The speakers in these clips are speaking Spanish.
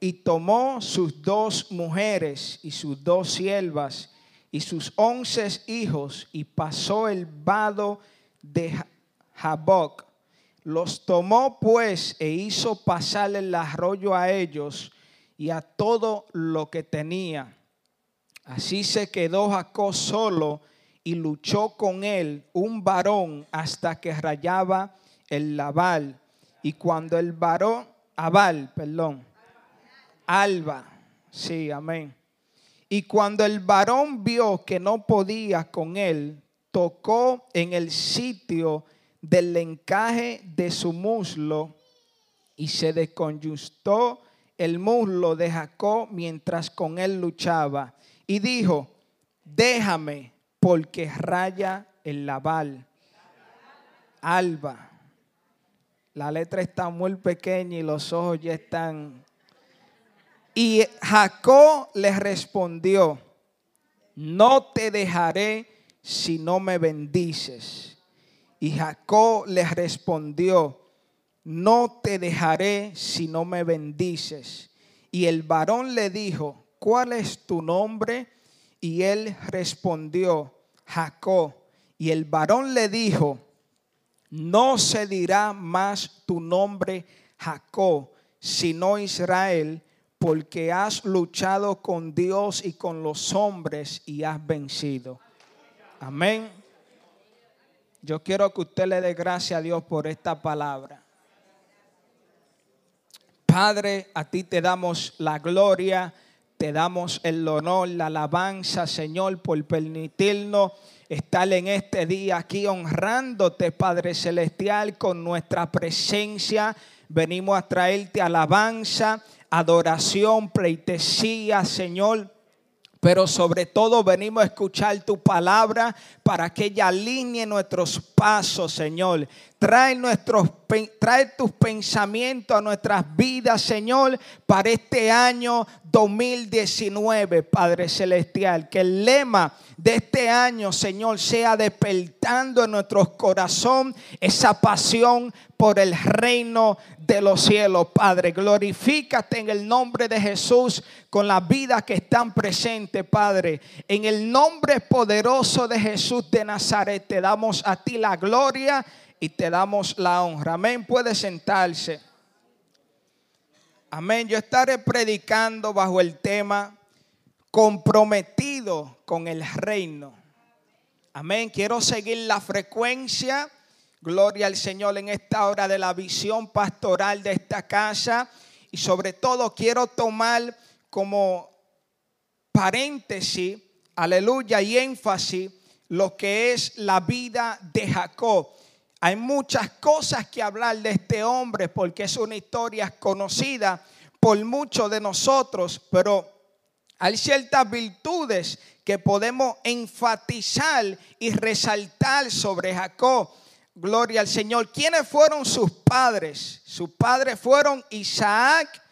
y tomó sus dos mujeres y sus dos siervas y sus once hijos y pasó el vado de Jaboc. Los tomó pues e hizo pasar el arroyo a ellos y a todo lo que tenía. Así se quedó Jacob solo y luchó con él un varón hasta que rayaba el laval. Y cuando el varón, Abal, perdón, Alba, sí, amén. Y cuando el varón vio que no podía con él, tocó en el sitio del encaje de su muslo y se desconyustó el muslo de Jacob mientras con él luchaba. Y dijo, déjame porque raya el laval. Alba. La letra está muy pequeña y los ojos ya están. Y Jacob le respondió, no te dejaré si no me bendices. Y Jacob le respondió, no te dejaré si no me bendices. Y el varón le dijo, ¿cuál es tu nombre? Y él respondió, Jacob. Y el varón le dijo, no se dirá más tu nombre Jacob, sino Israel, porque has luchado con Dios y con los hombres y has vencido. Amén. Yo quiero que usted le dé gracias a Dios por esta palabra. Padre, a ti te damos la gloria, te damos el honor, la alabanza, Señor, por permitirnos estar en este día aquí honrándote, Padre Celestial, con nuestra presencia. Venimos a traerte alabanza, adoración, pleitesía, Señor pero sobre todo venimos a escuchar tu palabra para que ella alinee nuestros pasos, Señor. Trae, nuestros, trae tus pensamientos a nuestras vidas, Señor, para este año 2019, Padre Celestial. Que el lema de este año, Señor, sea despertando en nuestros corazón esa pasión por el reino de los cielos, Padre. Glorifícate en el nombre de Jesús con la vida que están presentes, Padre. En el nombre poderoso de Jesús de Nazaret te damos a ti la gloria y te damos la honra. Amén. Puede sentarse. Amén. Yo estaré predicando bajo el tema comprometido con el reino. Amén. Quiero seguir la frecuencia Gloria al Señor en esta hora de la visión pastoral de esta casa. Y sobre todo quiero tomar como paréntesis, aleluya, y énfasis lo que es la vida de Jacob. Hay muchas cosas que hablar de este hombre porque es una historia conocida por muchos de nosotros, pero hay ciertas virtudes que podemos enfatizar y resaltar sobre Jacob. Gloria al Señor. ¿Quiénes fueron sus padres? Sus padres fueron Isaac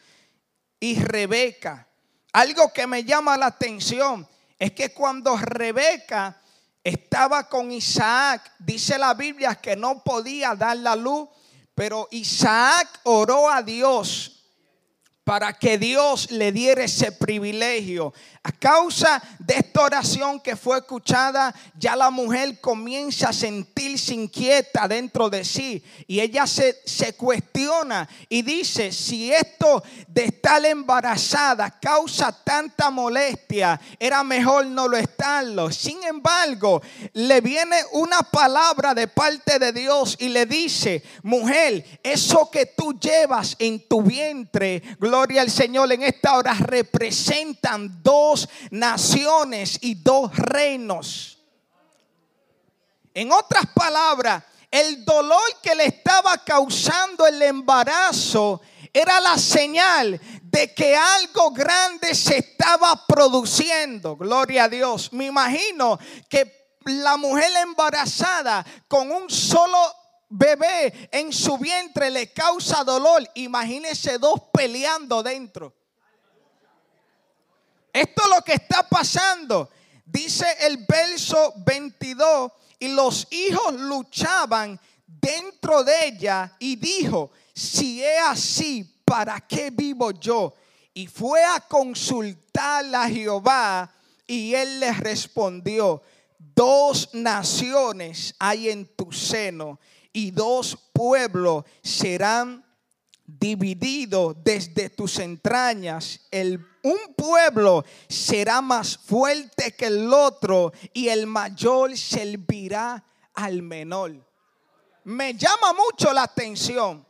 y Rebeca. Algo que me llama la atención es que cuando Rebeca estaba con Isaac, dice la Biblia que no podía dar la luz, pero Isaac oró a Dios para que Dios le diera ese privilegio. A causa de esta oración que fue escuchada, ya la mujer comienza a sentirse inquieta dentro de sí y ella se, cuestiona y dice, si esto de estar embarazada causa tanta molestia, era mejor no lo estarlo. Sin embargo, le viene una palabra de parte de Dios y le dice, mujer, eso que tú llevas en tu vientre, gloria al Señor, en esta hora representan dos naciones y dos reinos. En otras palabras, el dolor que le estaba causando el embarazo era la señal de que algo grande se estaba produciendo. Gloria a Dios. Me imagino que la mujer embarazada con un solo bebé en su vientre le causa dolor. Imagínese dos peleando dentro. Esto es lo que está pasando. Dice el verso 22, y los hijos luchaban dentro de ella y dijo, si es así, ¿para qué vivo yo? y fue a consultar a Jehová y él le respondió, dos naciones hay en tu seno y dos pueblos serán divididos desde tus entrañas. El, un pueblo será más fuerte que el otro y el mayor servirá al menor. Me llama mucho la atención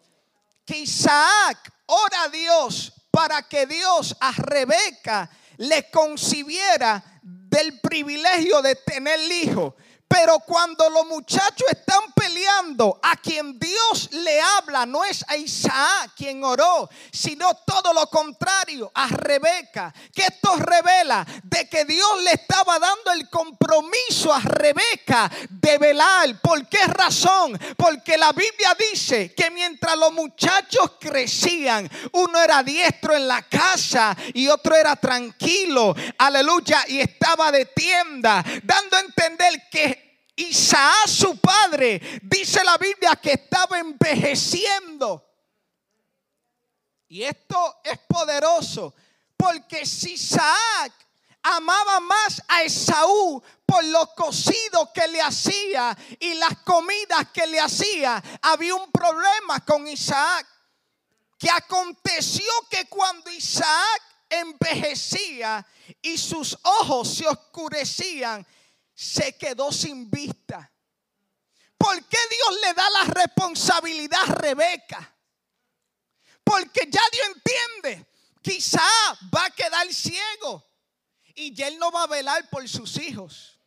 que Isaac ora a Dios para que Dios a Rebeca le concibiera del privilegio de tener hijo. Pero cuando los muchachos están peleando, a quien Dios le habla no es a Isaac quien oró, sino todo lo contrario, a Rebeca. Que esto revela de que Dios le estaba dando el compromiso a Rebeca de velar. ¿Por qué razón? Porque la Biblia dice que mientras los muchachos crecían, uno era diestro en la casa y otro era tranquilo, aleluya, y estaba de tienda, dando a entender que Isaac, su padre, dice la Biblia que estaba envejeciendo. Y esto es poderoso, porque si Isaac amaba más a Esaú por lo cocido que le hacía y las comidas que le hacía, había un problema con Isaac. Que aconteció que cuando Isaac envejecía y sus ojos se oscurecían, se quedó sin vista. ¿Por qué Dios le da la responsabilidad a Rebeca? Porque ya Dios entiende, quizá va a quedar ciego y ya él no va a velar por sus hijos.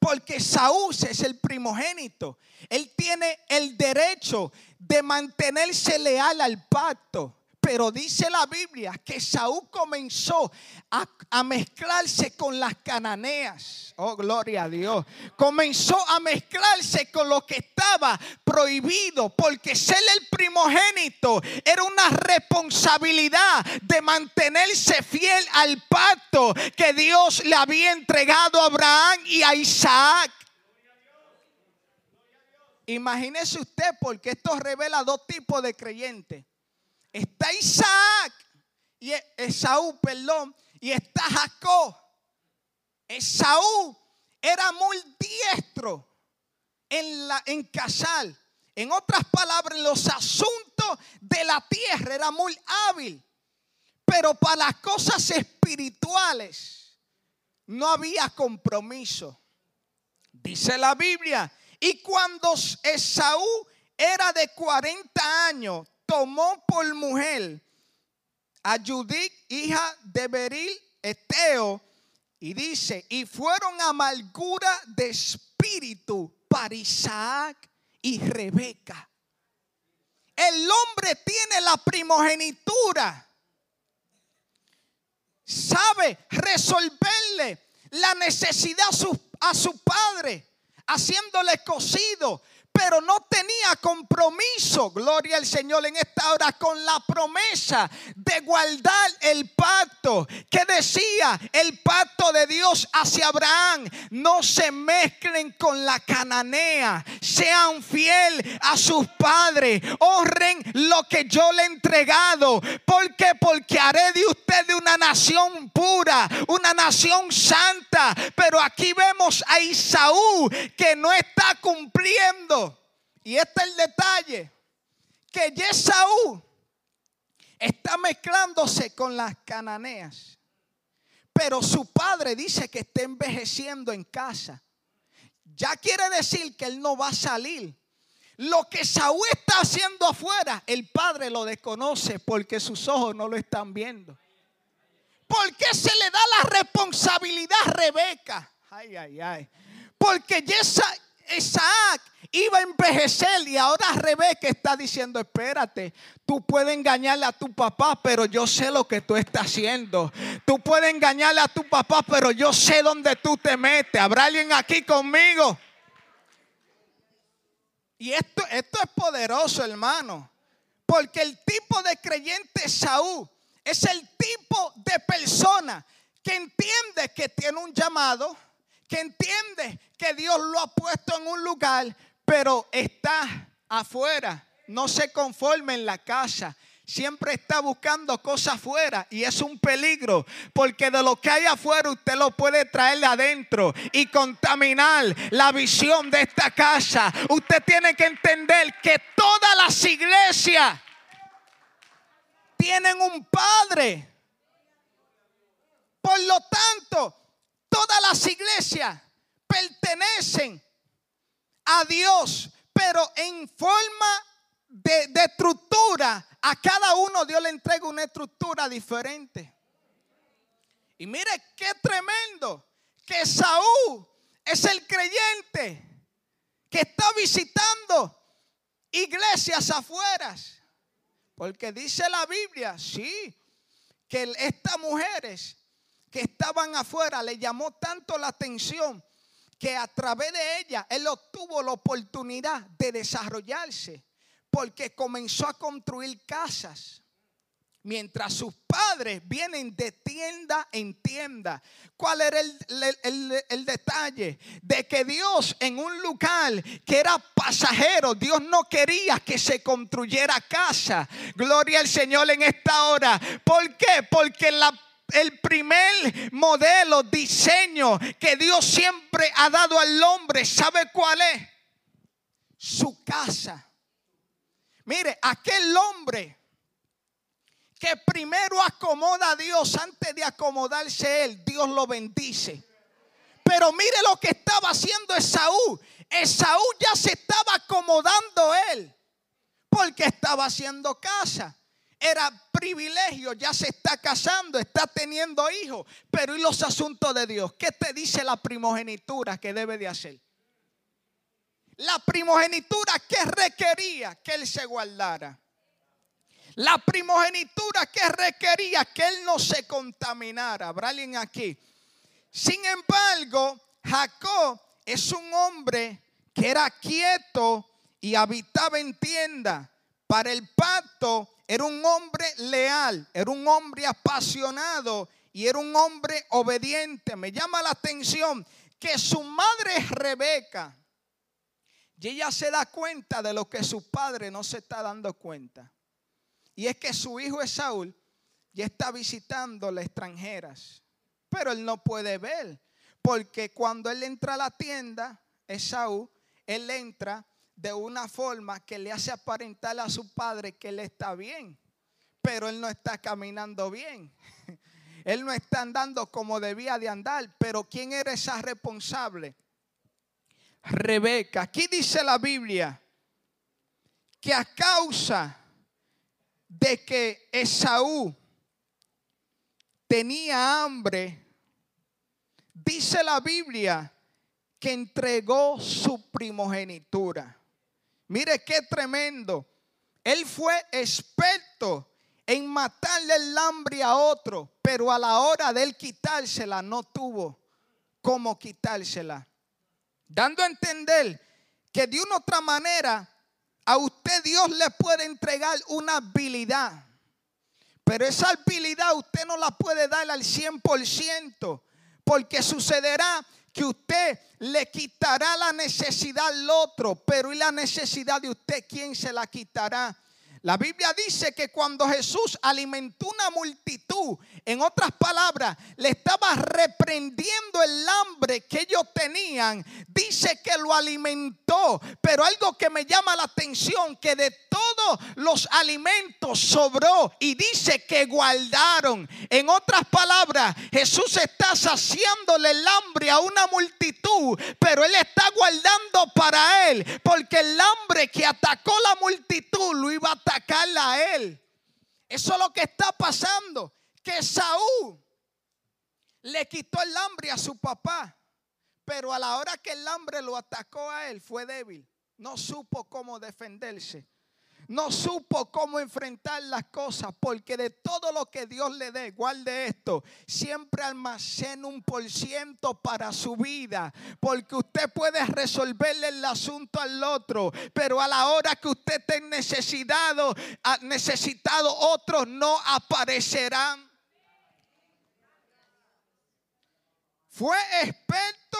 Porque Saúl es el primogénito. Él tiene el derecho de mantenerse leal al pacto. Pero dice la Biblia que Saúl comenzó a, mezclarse con las cananeas. Oh, gloria a Dios. Comenzó a mezclarse con lo que estaba prohibido. Porque ser el primogénito era una responsabilidad de mantenerse fiel al pacto que Dios le había entregado a Abraham y a Isaac. Imagínese usted, porque esto revela dos tipos de creyentes está Isaac y Esaú, perdón, y está Jacob. Esaú era muy diestro en, la, en. En otras palabras, en los asuntos de la tierra era muy hábil. Pero para las cosas espirituales no había compromiso. Dice la Biblia. Y cuando Esaú era de 40 años, tomó por mujer a Judith, hija de Beril, Eteo, y dice, y fueron amargura de espíritu para Isaac y Rebeca. El hombre tiene la primogenitura. Sabe resolverle la necesidad a su, a su padre, haciéndole cocido, pero no tenía compromiso, gloria al Señor en esta hora, con la promesa de guardar el pacto que decía el pacto de Dios hacia Abraham. No se mezclen con la cananea, sean fiel a sus padres, honren lo que yo le he entregado. ¿Por qué? Porque haré de ustedes una nación pura, una nación santa. Pero aquí vemos a Isaú que no está cumpliendo y este es el detalle, que Yesaú está mezclándose con las cananeas. Pero su padre dice que está envejeciendo en casa. Ya quiere decir que él no va a salir. Lo que Saúl está haciendo afuera, el padre lo desconoce porque sus ojos no lo están viendo. ¿Por qué se le da la responsabilidad a Rebeca? Ay, ay, ay. Porque Isaac iba a envejecer y ahora Rebeca está diciendo, espérate, tú puedes engañarle a tu papá, pero yo sé lo que tú estás haciendo. Tú puedes engañarle a tu papá, pero yo sé dónde tú te metes. ¿Habrá alguien aquí conmigo? Y esto, esto es poderoso, hermano. Porque el tipo de creyente Saúl es el tipo de persona que entiende que tiene un llamado, que entiende que Dios lo ha puesto en un lugar, pero está afuera, no se conforma en la casa, siempre está buscando cosas afuera y es un peligro porque de lo que hay afuera usted lo puede traer adentro y contaminar la visión de esta casa. Usted tiene que entender que todas las iglesias tienen un padre. Por lo tanto, todas las iglesias pertenecen a Dios, pero en forma de, estructura, a cada uno Dios le entrega una estructura diferente. Y mire qué tremendo que Saúl es el creyente que está visitando iglesias afueras. Porque dice la Biblia, sí, que estas mujeres que estaban afuera le llamó tanto la atención que a través de ella él obtuvo la oportunidad de desarrollarse porque comenzó a construir casas. Mientras sus padres vienen de tienda en tienda. ¿Cuál era el, detalle? De que Dios en un lugar que era pasajero, Dios no quería que se construyera casa. Gloria al Señor en esta hora. ¿Por qué? Porque el primer modelo, diseño que Dios siempre ha dado al hombre, ¿sabe cuál es? Su casa. Mire, aquel hombre que primero acomoda a Dios antes de acomodarse él, Dios lo bendice. Pero mire lo que estaba haciendo Esaú. Esaú ya se estaba acomodando él porque estaba haciendo casa. Era privilegio, ya se está casando, está teniendo hijos. Pero ¿y los asuntos de Dios? ¿Qué te dice la primogenitura que debe de hacer? La primogenitura que requería que él se guardara. La primogenitura que requería que él no se contaminara. ¿Habrá alguien aquí? Sin embargo, Jacob es un hombre que era quieto y habitaba en tienda. Para el pacto era un hombre leal, era un hombre apasionado y era un hombre obediente. Me llama la atención que su madre Rebeca y ella se da cuenta de lo que su padre no se está dando cuenta. Y es que su hijo Esaúl ya está visitando las extranjeras. Pero él no puede ver. Porque cuando él entra a la tienda, Esaú, él entra de una forma que le hace aparentar a su padre que él está bien. Pero él no está caminando bien. Él no está andando como debía de andar. Pero ¿quién era esa responsable? Rebeca. Aquí dice la Biblia que a causa de que Esaú tenía hambre, dice la Biblia que entregó su primogenitura. Mire qué tremendo. Él fue experto en matarle el hambre a otro, pero a la hora de él quitársela no tuvo cómo quitársela dando a entender que de una otra manera a usted Dios le puede entregar una habilidad. Pero esa habilidad usted no la puede dar al 100%, porque sucederá que usted le quitará la necesidad al otro, pero ¿y la necesidad de usted quién se la quitará? La Biblia dice que cuando Jesús alimentó una multitud, en otras palabras, le estaba reprendiendo el hambre que ellos tenían. Dice que lo alimentó, pero algo que me llama la atención, que de todos los alimentos sobró y dice que guardaron. En otras palabras, Jesús está saciándole el hambre a una multitud, pero él está guardando para él, porque el hambre que atacó la multitud lo iba a atacarla a él. Eso es lo que está pasando. Que Saúl le quitó el hambre a su papá. Pero a la hora que el hambre lo atacó a él fue débil. No supo cómo defenderse no supo cómo enfrentar las cosas, porque de todo lo que Dios le dé, guarde esto, siempre almacena un por ciento para su vida, porque usted puede resolverle el asunto al otro, pero a la hora que usted esté necesitado, necesitado, otros no aparecerán. Fue experto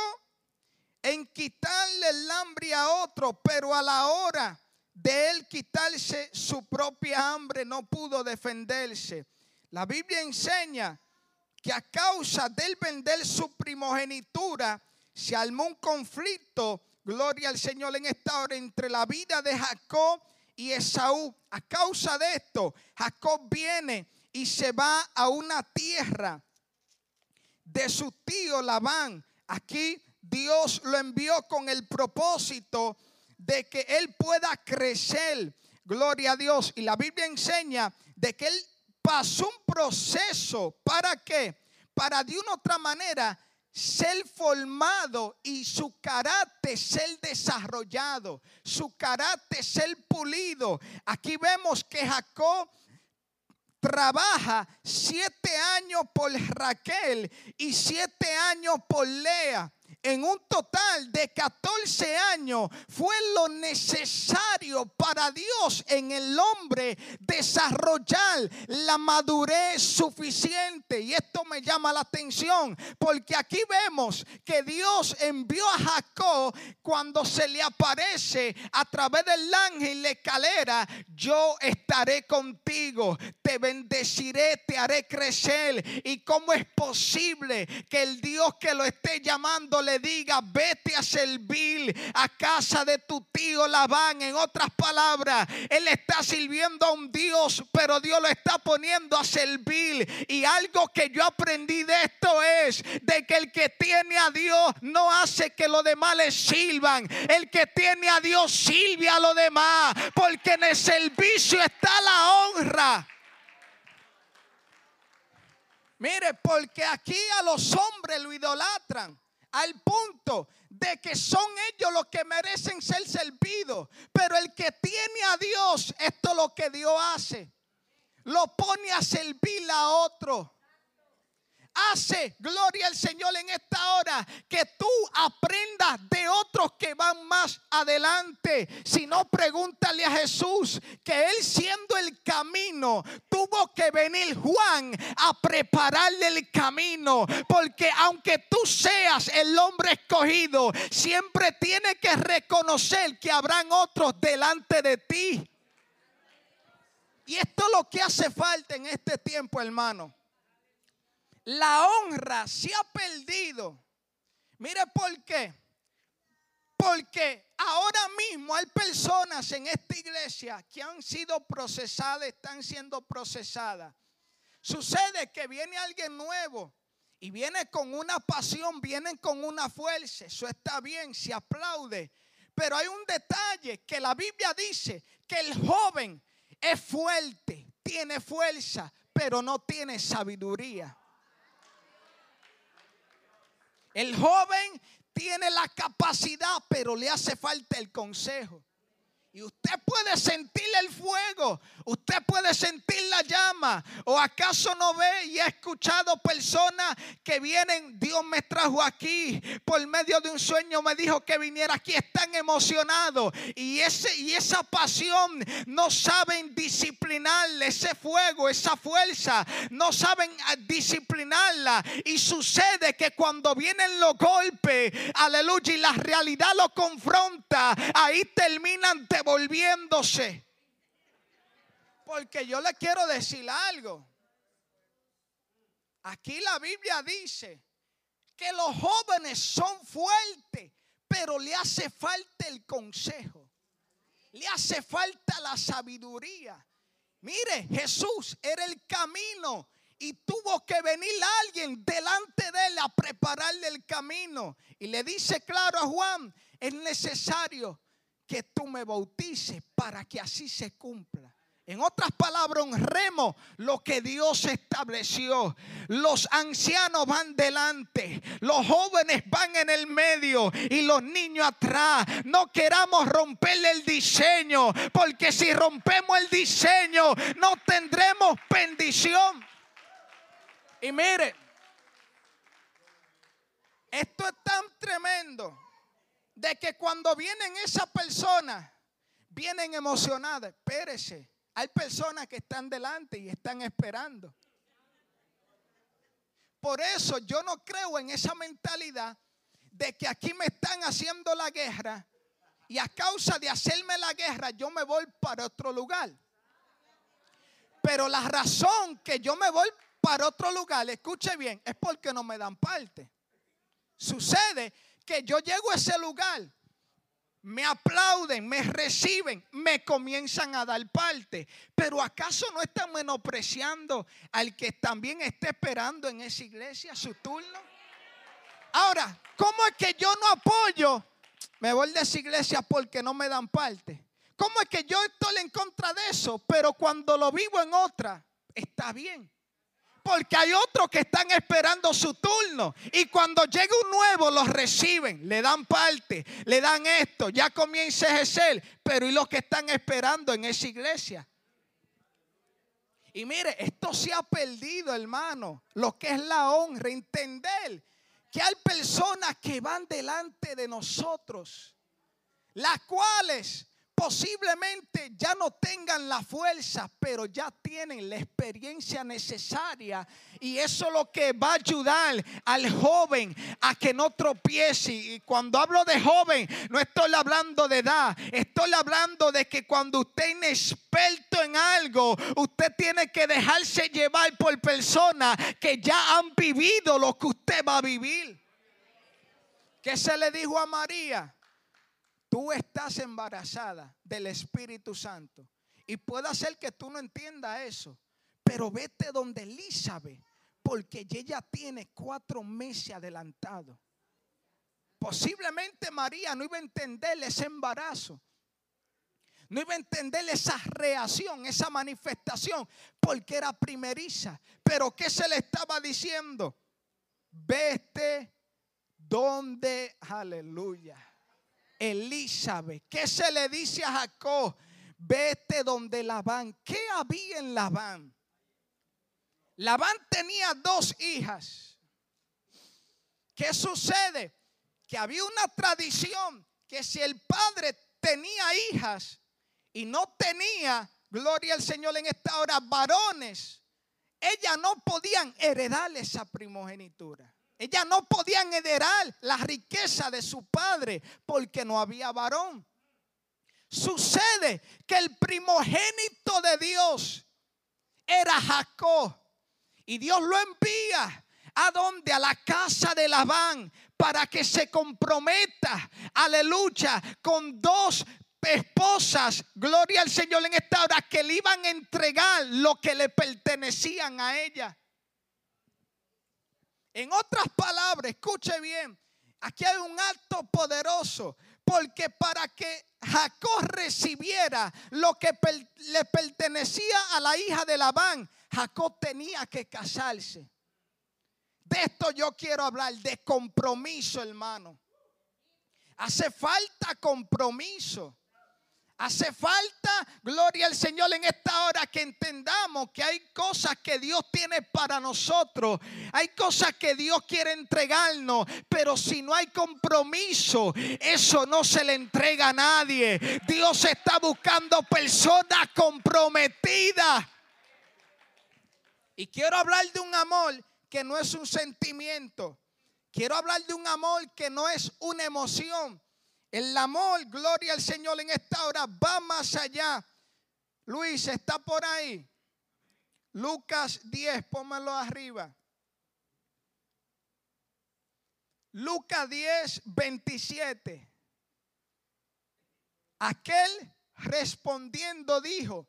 en quitarle el hambre a otro, pero a la hora de él quitarse su propia hambre, no pudo defenderse. La Biblia enseña que a causa del vender su primogenitura se armó un conflicto, gloria al Señor en esta hora, entre la vida de Jacob y Esaú. A causa de esto, Jacob viene y se va a una tierra de su tío Labán. Aquí Dios lo envió con el propósito de que él pueda crecer. Gloria a Dios. Y la Biblia enseña de que él pasó un proceso. ¿Para qué? Para de una otra manera ser formado y su carácter ser desarrollado, su carácter ser pulido. Aquí vemos que Jacob trabaja siete años por Raquel y siete años por Lea en un total de 14 años fue lo necesario para Dios en el hombre desarrollar la madurez suficiente. Y esto me llama la atención porque aquí vemos que Dios envió a Jacob cuando se le aparece a través del ángel la escalera, yo estaré contigo, te bendeciré, te haré crecer. ¿Y cómo es posible que el Dios que lo esté llamando le diga, vete a servir a casa de tu tío Labán. En otras palabras, él está sirviendo a un Dios, pero Dios lo está poniendo a servir. Y algo que yo aprendí de esto es de que el que tiene a Dios no hace que los demás le sirvan. El que tiene a Dios sirve a los demás, porque en el servicio está la honra. Mire, porque aquí a los hombres lo idolatran al punto de que son ellos los que merecen ser servidos. Pero el que tiene a Dios, esto es lo que Dios hace. Lo pone a servir a otro hace, gloria al Señor en esta hora, que tú aprendas de otros que van más adelante. Si no, pregúntale a Jesús que él siendo el camino, tuvo que venir Juan a prepararle el camino. Porque aunque tú seas el hombre escogido, siempre tiene que reconocer que habrán otros delante de ti. Y esto es lo que hace falta en este tiempo, hermano la honra se ha perdido. Mire por qué. Porque ahora mismo hay personas en esta iglesia que han sido procesadas, están siendo procesadas. Sucede que viene alguien nuevo y viene con una pasión, viene con una fuerza. Eso está bien, se aplaude. Pero hay un detalle que la Biblia dice que el joven es fuerte, tiene fuerza, pero no tiene sabiduría. El joven tiene la capacidad, pero le hace falta el consejo. Y usted puede sentir el fuego, usted puede sentir la llama. ¿O acaso no ve y ha escuchado personas que vienen? Dios me trajo aquí por medio de un sueño, me dijo que viniera aquí. Están emocionados y, ese, y esa pasión no saben disciplinar ese fuego, esa fuerza, no saben ah, disciplinarla. Y sucede que cuando vienen los golpes, aleluya, y la realidad lo confronta, ahí terminan devolviéndose. Porque yo le quiero decir algo. Aquí la Biblia dice que los jóvenes son fuertes, pero le hace falta el consejo. Le hace falta la sabiduría. Mire, Jesús era el camino y tuvo que venir alguien delante de él a prepararle el camino. Y le dice claro a Juan, es necesario que tú me bautices para que así se cumpla. En otras palabras, honremos lo que Dios estableció. Los ancianos van delante, los jóvenes van en el medio y los niños atrás. No queramos romperle el diseño, porque si rompemos el diseño, no tendremos bendición. Y mire, esto es tan tremendo de que cuando vienen esas personas, vienen emocionadas. Espérese, hay personas que están delante y están esperando. Por eso yo no creo en esa mentalidad de que aquí me están haciendo la guerra y a causa de hacerme la guerra yo me voy para otro lugar. Pero la razón que yo me voy para otro lugar, escuche bien, es porque no me dan parte. Sucede que yo llego a ese lugar, me aplauden, me reciben, me comienzan a dar parte. Pero ¿acaso no están menospreciando al que también está esperando en esa iglesia su turno? Ahora, ¿cómo es que yo no apoyo? Me voy de esa iglesia porque no me dan parte. ¿Cómo es que yo estoy en contra de eso? Pero cuando lo vivo en otra, está bien porque hay otros que están esperando su turno. Y cuando llega un nuevo, los reciben, le dan parte, le dan esto, ya comienza a ejercer. Pero ¿y los que están esperando en esa iglesia? Y mire, esto se ha perdido, hermano, lo que es la honra, entender que hay personas que van delante de nosotros, las cuales posiblemente ya no tengan la fuerza, pero ya tienen la experiencia necesaria. Y eso es lo que va a ayudar al joven a que no tropiece. Y cuando hablo de joven, no estoy hablando de edad, estoy hablando de que cuando usted es inexperto en algo, usted tiene que dejarse llevar por personas que ya han vivido lo que usted va a vivir. ¿Qué se le dijo a María? Tú estás embarazada del Espíritu Santo. Y puede ser que tú no entiendas eso. Pero vete donde Elizabeth. Porque ella tiene cuatro meses adelantado. Posiblemente María no iba a entender ese embarazo. No iba a entender esa reacción, esa manifestación, porque era primeriza. Pero ¿qué se le estaba diciendo? Vete donde, aleluya Elizabeth. ¿Qué se le dice a Jacob? Vete donde Labán. ¿Qué había en Labán? Labán tenía dos hijas. ¿Qué sucede? Que había una tradición que si el padre tenía hijas y no tenía, gloria al Señor en esta hora, varones, ellas no podían heredar esa primogenitura. Ellas no podían heredar la riqueza de su padre porque no había varón. Sucede que el primogénito de Dios era Jacob. Y Dios lo envía a donde? A la casa de Labán para que se comprometa, aleluya, con dos esposas, gloria al Señor en esta hora, que le iban a entregar lo que le pertenecían a ella. En otras palabras, escuche bien, aquí hay un acto poderoso, porque para que Jacob recibiera lo que le pertenecía a la hija de Labán, Jacob tenía que casarse. De esto yo quiero hablar, de compromiso, hermano. Hace falta compromiso. Hace falta, gloria al Señor, en esta hora que entendamos que hay cosas que Dios tiene para nosotros. Hay cosas que Dios quiere entregarnos. Pero si no hay compromiso, eso no se le entrega a nadie. Dios está buscando personas comprometidas. Y quiero hablar de un amor que no es un sentimiento. Quiero hablar de un amor que no es una emoción el amor, gloria al Señor en esta hora, va más allá. Luis, está por ahí. Lucas 10, pónmelo arriba. Lucas 10, 27. Aquel respondiendo dijo,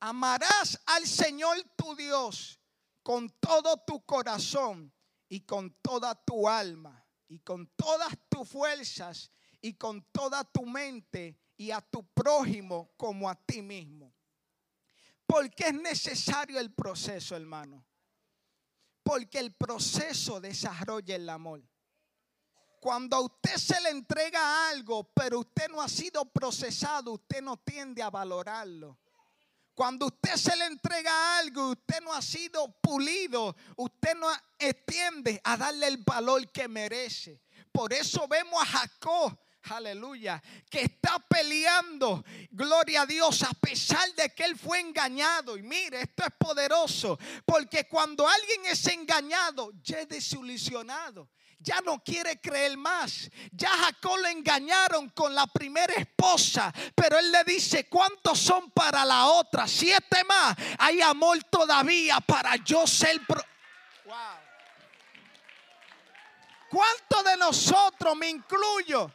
amarás al Señor tu Dios con todo tu corazón y con toda tu alma y con todas tus fuerzas y con toda tu mente y a tu prójimo como a ti mismo. Porque es necesario el proceso, hermano. Porque el proceso desarrolla el amor. Cuando a usted se le entrega algo, pero usted no ha sido procesado, usted no tiende a valorarlo. Cuando usted se le entrega algo usted no ha sido pulido, usted no tiende a darle el valor que merece. Por eso vemos a Jacob aleluya, que está peleando, gloria a Dios, a pesar de que él fue engañado. Y mire, esto es poderoso, porque cuando alguien es engañado, ya es desilusionado. Ya no quiere creer más. Ya Jacob lo engañaron con la primera esposa. Pero él le dice, ¿cuántos son para la otra? Siete más. Hay amor todavía para yo ser... wow. ¿Cuántos de nosotros, me incluyo,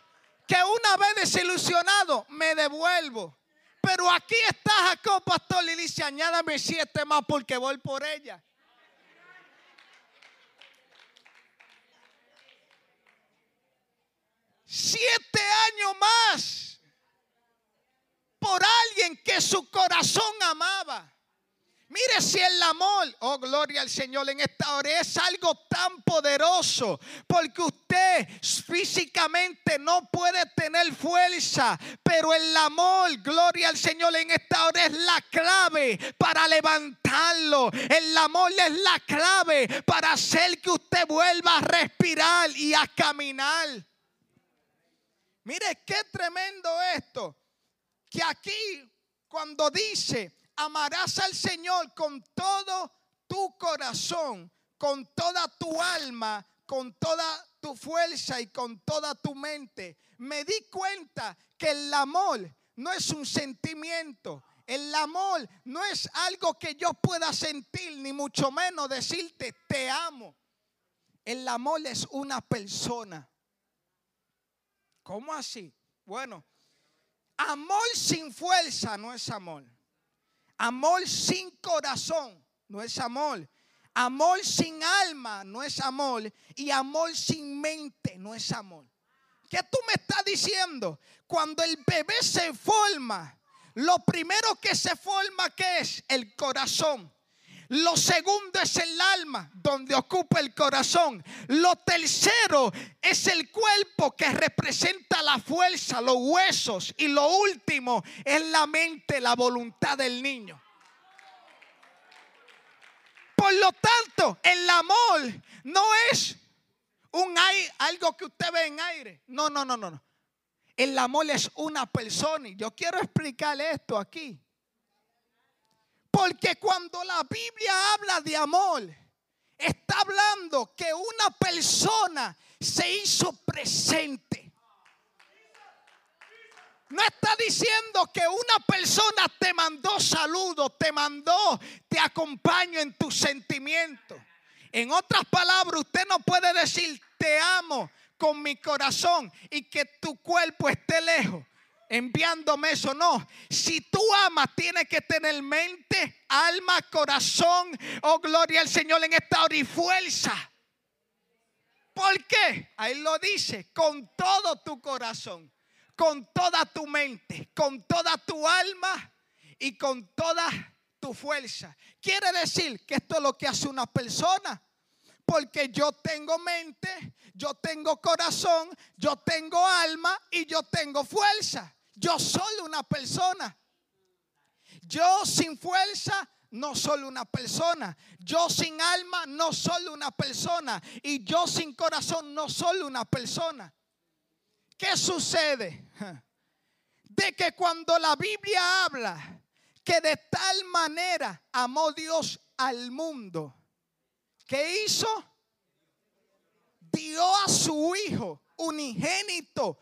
que una vez desilusionado me devuelvo? Pero aquí está Jacob, pastor, y dice, añádame siete más porque voy por ella. Siete años más por alguien que su corazón amaba. Mire si el amor, oh gloria al Señor en esta hora, es algo tan poderoso, porque usted físicamente no puede tener fuerza, pero el amor, gloria al Señor en esta hora es la clave para levantarlo. El amor es la clave para hacer que usted vuelva a respirar y a caminar. Mire qué tremendo esto, que aquí cuando dice amarás al Señor con todo tu corazón, con toda tu alma, con toda tu fuerza y con toda tu mente. Me di cuenta que el amor no es un sentimiento. El amor no es algo que yo pueda sentir, ni mucho menos decirte te amo. El amor es una persona. ¿Cómo así? Bueno, amor sin fuerza no es amor. Amor sin corazón no es amor. Amor sin alma no es amor. Y amor sin mente no es amor. ¿Qué tú me estás diciendo? Cuando el bebé se forma, lo primero que se forma, ¿qué es? El corazón. Lo segundo es el alma, donde ocupa el corazón. Lo tercero es el cuerpo que representa la fuerza, los huesos. Y lo último es la mente, la voluntad del niño. Por lo tanto, el amor no es un aire, algo que usted ve en aire. No, no, no, no. El amor es una persona. Y yo quiero explicarle esto aquí. Porque cuando la Biblia habla de amor, está hablando que una persona se hizo presente. No está diciendo que una persona te mandó saludos, te mandó, te acompaño en tus sentimientos. En otras palabras, usted no puede decir te amo con mi corazón y que tu cuerpo esté lejos enviándome eso. No, si tú amas, tienes que tener mente, alma, corazón. Oh, gloria al Señor en esta hora y fuerza. ¿Por qué? Ahí lo dice, con todo tu corazón, con toda tu mente, con toda tu alma y con toda tu fuerza. Quiere decir que esto es lo que hace una persona. Porque yo tengo mente, yo tengo corazón, yo tengo alma y yo tengo fuerza. Yo soy una persona. Yo sin fuerza no soy una persona. Yo sin alma no soy una persona. Y yo sin corazón no soy una persona. ¿Qué sucede? De que cuando la Biblia habla que de tal manera amó Dios al mundo, ¿qué hizo? Dio a su Hijo unigénito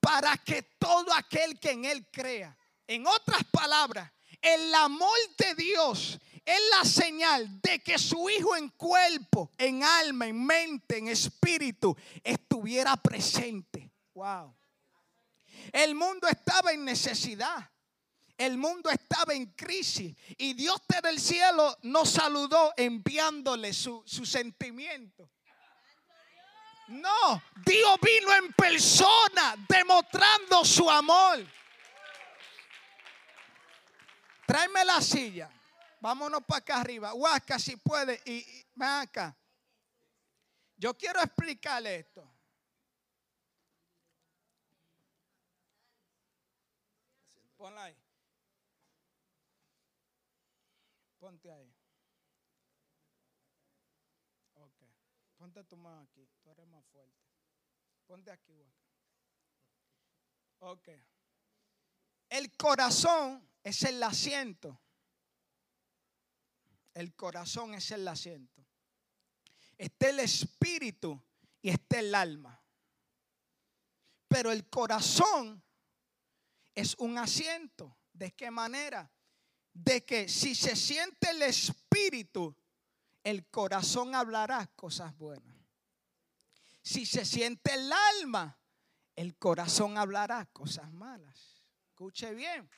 para que todo aquel que en Él crea. En otras palabras, el amor de Dios es la señal de que su Hijo en cuerpo, en alma, en mente, en espíritu, estuviera presente. Wow. El mundo estaba en necesidad. El mundo estaba en crisis. Y Dios desde el cielo nos saludó enviándole su, su sentimiento. No, Dios vino en persona demostrando su amor. Tráeme la silla. Vámonos para acá arriba. Huasca si puede. Y, ven acá. Yo quiero explicarle esto. Ponla ahí. Ponte ahí. Ok. Ponte tu mano aquí. Tú eres más fuerte. Ponte aquí. Ok. El corazón es el asiento. El corazón es el asiento. Está el espíritu y está el alma. Pero el corazón es un asiento. ¿De qué manera? De que si se siente el espíritu, el corazón hablará cosas buenas. Si se siente el alma, el corazón hablará cosas malas. Escuche bien.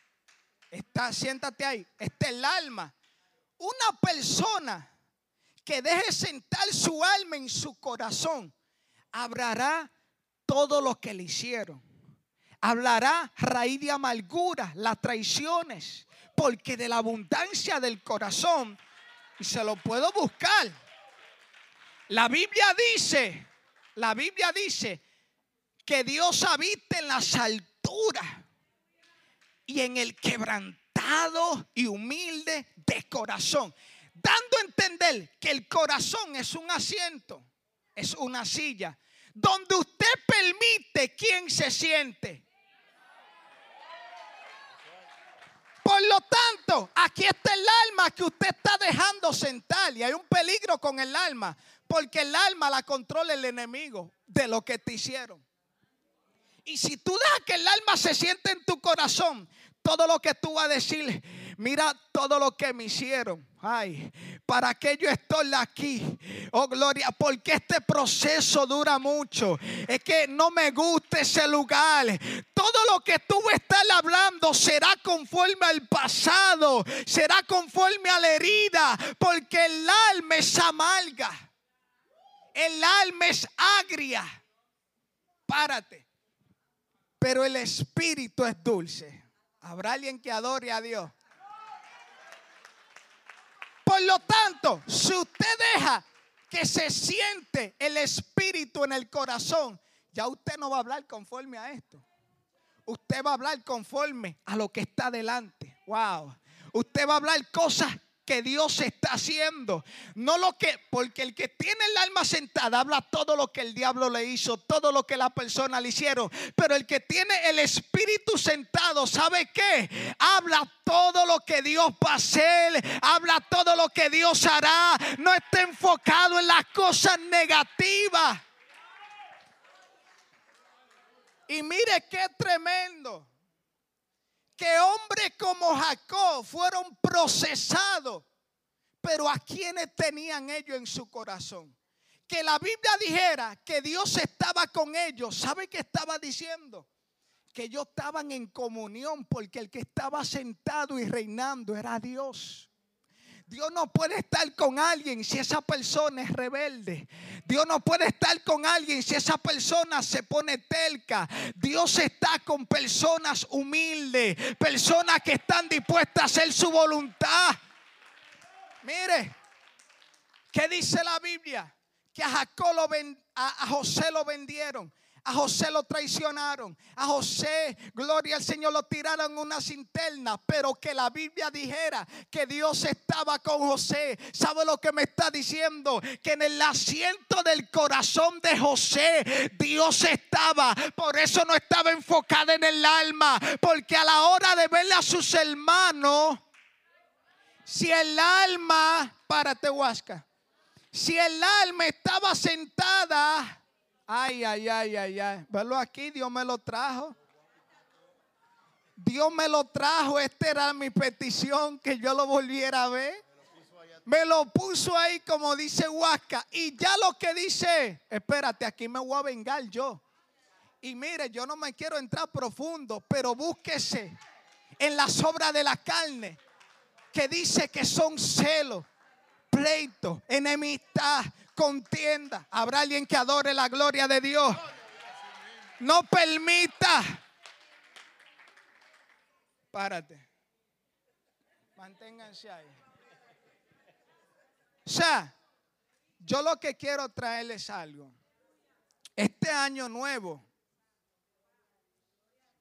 Está, siéntate ahí. Está el alma. Una persona que deje sentar su alma en su corazón, hablará todo lo que le hicieron. Hablará raíz de amargura, las traiciones, porque de la abundancia del corazón, se lo puedo buscar. La Biblia dice, la Biblia dice que Dios habita en las alturas y en el quebrantado y humilde de corazón. Dando a entender que el corazón es un asiento, es una silla, donde usted permite quien se siente. Por lo tanto, aquí está el alma que usted está dejando sentar. Y hay un peligro con el alma. Porque el alma la controla el enemigo de lo que te hicieron. Y si tú dejas que el alma se siente en tu corazón, todo lo que tú vas a decir, mira todo lo que me hicieron. Ay, ¿para qué yo estoy aquí? Oh, gloria, porque este proceso dura mucho. Es que no me gusta ese lugar. Todo lo que tú estás hablando será conforme al pasado, será conforme a la herida, porque el alma es amarga. El alma es agria. Párate. Pero el espíritu es dulce. ¿Habrá alguien que adore a Dios? Por lo tanto, si usted deja que se siente el espíritu en el corazón, ya usted no va a hablar conforme a esto. Usted va a hablar conforme a lo que está delante. Wow. Usted va a hablar cosas que Dios está haciendo. No lo que, porque el que tiene el alma sentada habla todo lo que el diablo le hizo, todo lo que la persona le hicieron. Pero el que tiene el espíritu sentado, ¿sabe qué? Habla todo lo que Dios va a hacer, habla todo lo que Dios hará. No está enfocado en las cosas negativas. Y mire qué tremendo que hombres como Jacob fueron procesados, pero a quienes tenían ellos en su corazón. Que la Biblia dijera que Dios estaba con ellos. ¿Sabe qué estaba diciendo? Que ellos estaban en comunión porque el que estaba sentado y reinando era Dios. Dios no puede estar con alguien si esa persona es rebelde. Dios no puede estar con alguien si esa persona se pone telca. Dios está con personas humildes, personas que están dispuestas a hacer su voluntad. Mire, ¿qué dice la Biblia? Que a, Jacob lo a José lo vendieron a José lo traicionaron. A José, gloria al Señor, lo tiraron una cinterna. Pero que la Biblia dijera que Dios estaba con José. ¿Sabe lo que me está diciendo? Que en el asiento del corazón de José Dios estaba. Por eso no estaba enfocada en el alma. Porque a la hora de verle a sus hermanos, si el alma, párate, Huasca. Si el alma estaba sentada Ay, ay, ay, ay, ay. Verlo aquí, Dios me lo trajo. Dios me lo trajo. Esta era mi petición, que yo lo volviera a ver. Me lo puso ahí como dice Huasca. Y ya lo que dice, espérate, aquí me voy a vengar yo. Y mire, yo no me quiero entrar profundo, pero búsquese en las obras de la carne, que dice que son celos, pleito, enemistad, contienda. Habrá alguien que adore la gloria de Dios. No permita. Párate. Manténganse ahí. O sea, yo lo que quiero traerles algo. Este año nuevo,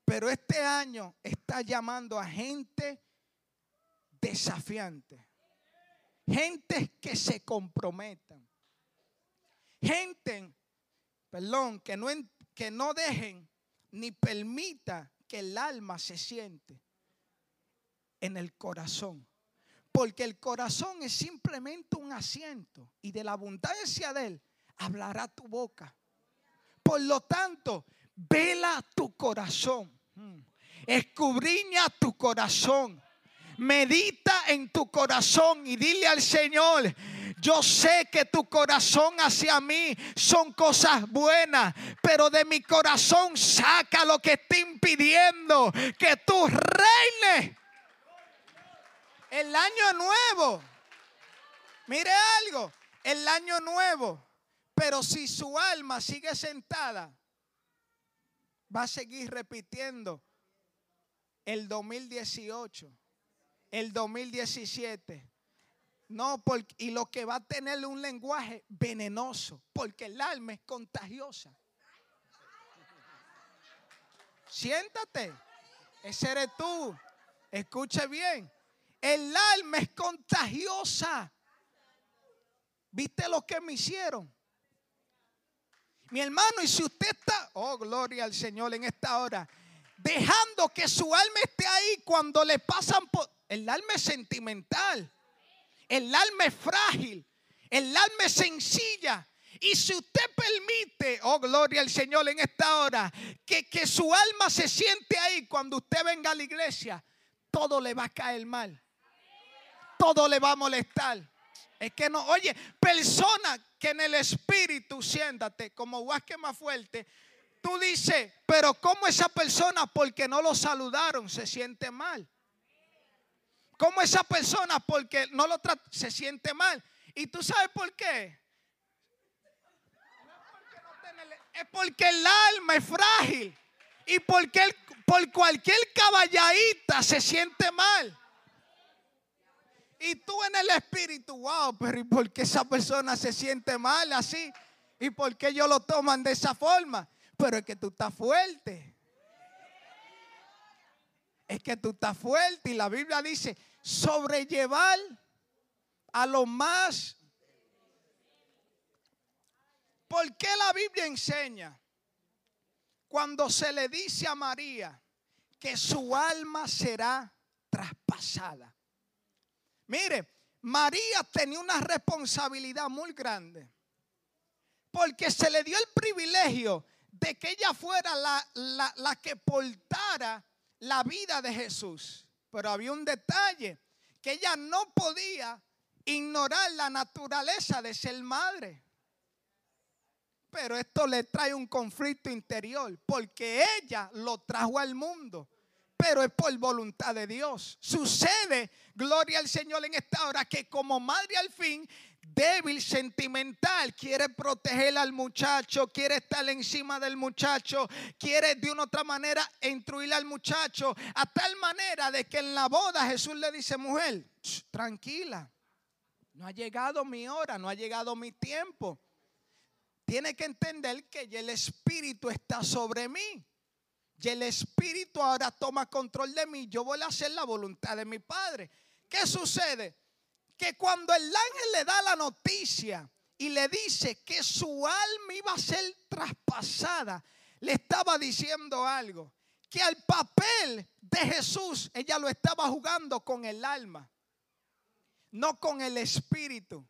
pero este año está llamando a gente desafiante. Gente que se comprometan gente, perdón, que no, que no dejen ni permita que el alma se siente en el corazón. Porque el corazón es simplemente un asiento y de la abundancia de él hablará tu boca. Por lo tanto, vela tu corazón. Hmm. Escudriña tu corazón. Medita en tu corazón y dile al Señor, yo sé que tu corazón hacia mí son cosas buenas, pero de mi corazón saca lo que está impidiendo que tú reines. El año nuevo, mire algo, el año nuevo, pero si su alma sigue sentada, va a seguir repitiendo el 2018, el 2017. No, porque, y lo que va a tener un lenguaje venenoso, porque el alma es contagiosa. Siéntate, ese eres tú. Escuche bien, el alma es contagiosa. ¿Viste lo que me hicieron? Mi hermano, y si usted está, oh gloria al Señor en esta hora, dejando que su alma esté ahí cuando le pasan por... El alma es sentimental, el alma es frágil, el alma es sencilla. Y si usted permite, oh gloria al Señor en esta hora, que, que su alma se siente ahí cuando usted venga a la iglesia, todo le va a caer mal. Todo le va a molestar. Es que no, oye, persona que en el espíritu, siéntate como guasque más fuerte, tú dices, pero ¿cómo esa persona, porque no lo saludaron, se siente mal? ¿Cómo esa persona, porque no lo trata, se siente mal? ¿Y tú sabes por qué? Es porque el alma es frágil. Y porque por cualquier caballadita se siente mal. Y tú en el espíritu, wow, pero ¿y por qué esa persona se siente mal así? ¿Y por qué ellos lo toman de esa forma? Pero es que tú estás fuerte. Es que tú estás fuerte y la Biblia dice, sobrellevar a lo más. ¿Por qué la Biblia enseña cuando se le dice a María que su alma será traspasada? Mire, María tenía una responsabilidad muy grande porque se le dio el privilegio de que ella fuera la, la, que portara la vida de Jesús. Pero había un detalle, que ella no podía ignorar la naturaleza de ser madre. Pero esto le trae un conflicto interior, porque ella lo trajo al mundo, pero es por voluntad de Dios. Sucede, gloria al Señor en esta hora, que como madre al fin débil, sentimental, quiere proteger al muchacho, quiere estar encima del muchacho, quiere de una otra manera instruir al muchacho, a tal manera de que en la boda Jesús le dice, mujer, tranquila, no ha llegado mi hora, no ha llegado mi tiempo. Tiene que entender que el Espíritu está sobre mí. Y el Espíritu ahora toma control de mí. Yo voy a hacer la voluntad de mi Padre. ¿Qué sucede? Que cuando el ángel le da la noticia y le dice que su alma iba a ser traspasada, le estaba diciendo algo, que al papel de Jesús ella lo estaba jugando con el alma, no con el espíritu.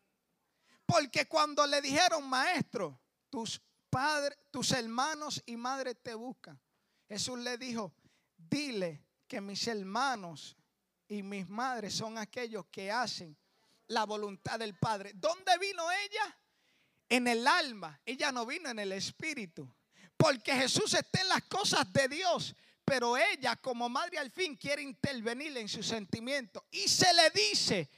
Porque cuando le dijeron, maestro, tus padres, tus hermanos y madres te buscan, Jesús le dijo, dile que mis hermanos y mis madres son aquellos que hacen la voluntad del Padre. ¿Dónde vino ella? En el alma. Ella no vino en el espíritu. Porque Jesús está en las cosas de Dios. Pero ella como madre al fin quiere intervenir en sus sentimientos. Y se le dice,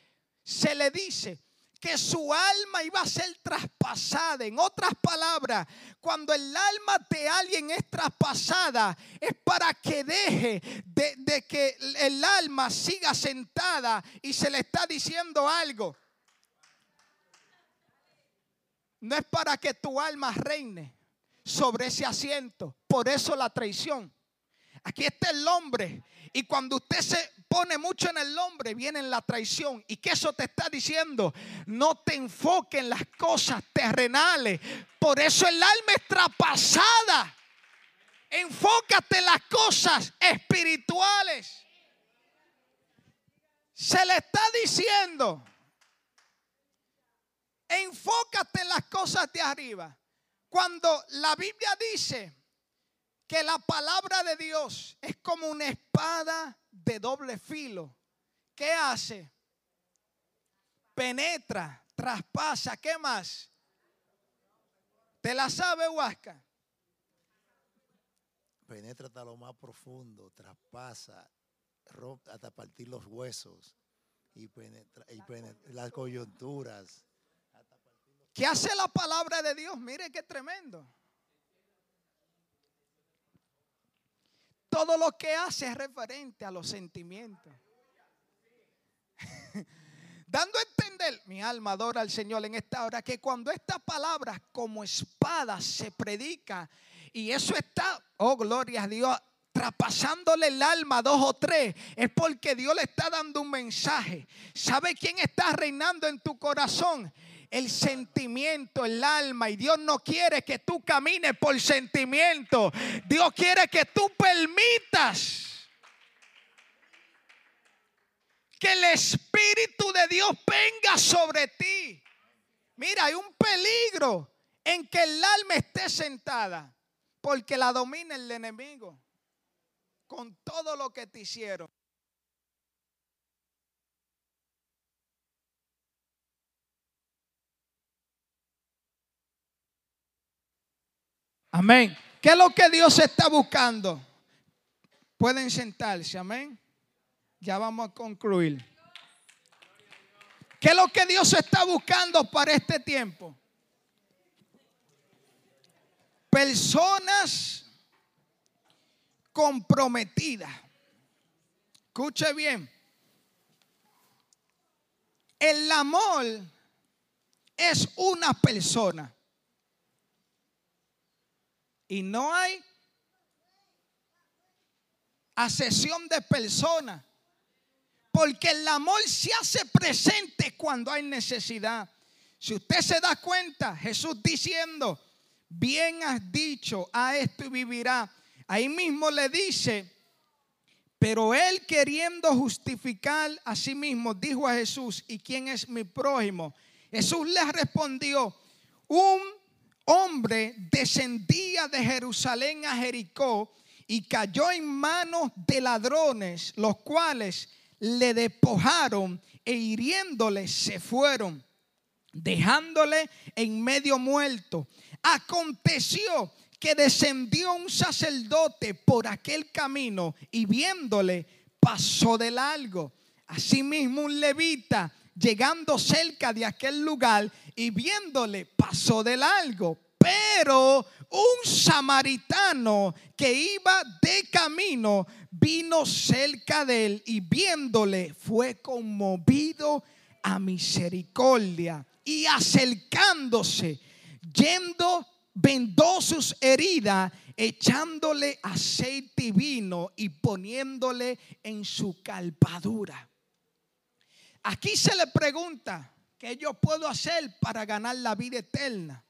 se le dice, que su alma iba a ser traspasada. En otras palabras, cuando el alma de alguien es traspasada, es para que deje de, que el alma siga sentada y se le está diciendo algo. No es para que tu alma reine sobre ese asiento. Por eso la traición. Aquí está el hombre. Y cuando usted se pone mucho en el hombre, viene la traición. ¿Y que eso te está diciendo? No te enfoques en las cosas terrenales. Por eso el alma es traspasada. Enfócate en las cosas espirituales. Se le está diciendo, enfócate en las cosas de arriba. Cuando la Biblia dice que la palabra de Dios es como una espada de doble filo, ¿qué hace? Penetra, traspasa, ¿qué más? ¿Te la sabe, Huasca? Penetra hasta lo más profundo, traspasa, rompe hasta partir los huesos y penetra, y penetra las coyunturas. ¿Qué hace la palabra de Dios? Mire qué tremendo. Todo lo que hace es referente a los sentimientos. Dando a entender, mi alma adora al Señor en esta hora, que cuando esta palabra como espada se predica, y eso está, oh gloria a Dios, traspasándole el alma a dos o tres, es porque Dios le está dando un mensaje. ¿Sabe quién está reinando en tu corazón? El sentimiento, el alma. Y Dios no quiere que tú camines por sentimiento. Dios quiere que tú permitas que el Espíritu de Dios venga sobre ti. Mira, hay un peligro en que el alma esté sentada porque la domina el enemigo con todo lo que te hicieron. Amén. ¿Qué es lo que Dios está buscando? Pueden sentarse, amén. Ya vamos a concluir. ¿Qué es lo que Dios está buscando para este tiempo? Personas comprometidas. Escuche bien. El amor es una persona. Y no hay asesión de personas. Porque el amor se hace presente cuando hay necesidad. Si usted se da cuenta, Jesús diciendo, bien has dicho, a esto y vivirá. Ahí mismo le dice, pero él queriendo justificar a sí mismo, dijo a Jesús, ¿y quién es mi prójimo? Jesús le respondió, un hombre descendía de Jerusalén a Jericó y cayó en manos de ladrones, los cuales le despojaron e hiriéndole se fueron, dejándole en medio muerto. Aconteció que descendió un sacerdote por aquel camino y viéndole pasó de largo. Asimismo un levita llegando cerca de aquel lugar y viéndole pasó de largo. Pero un samaritano que iba de camino vino cerca de él y viéndole fue conmovido a misericordia y acercándose, yendo, vendó sus heridas, echándole aceite y vino y poniéndole en su calpadura. Aquí se le pregunta, ¿qué yo puedo hacer para ganar la vida eterna?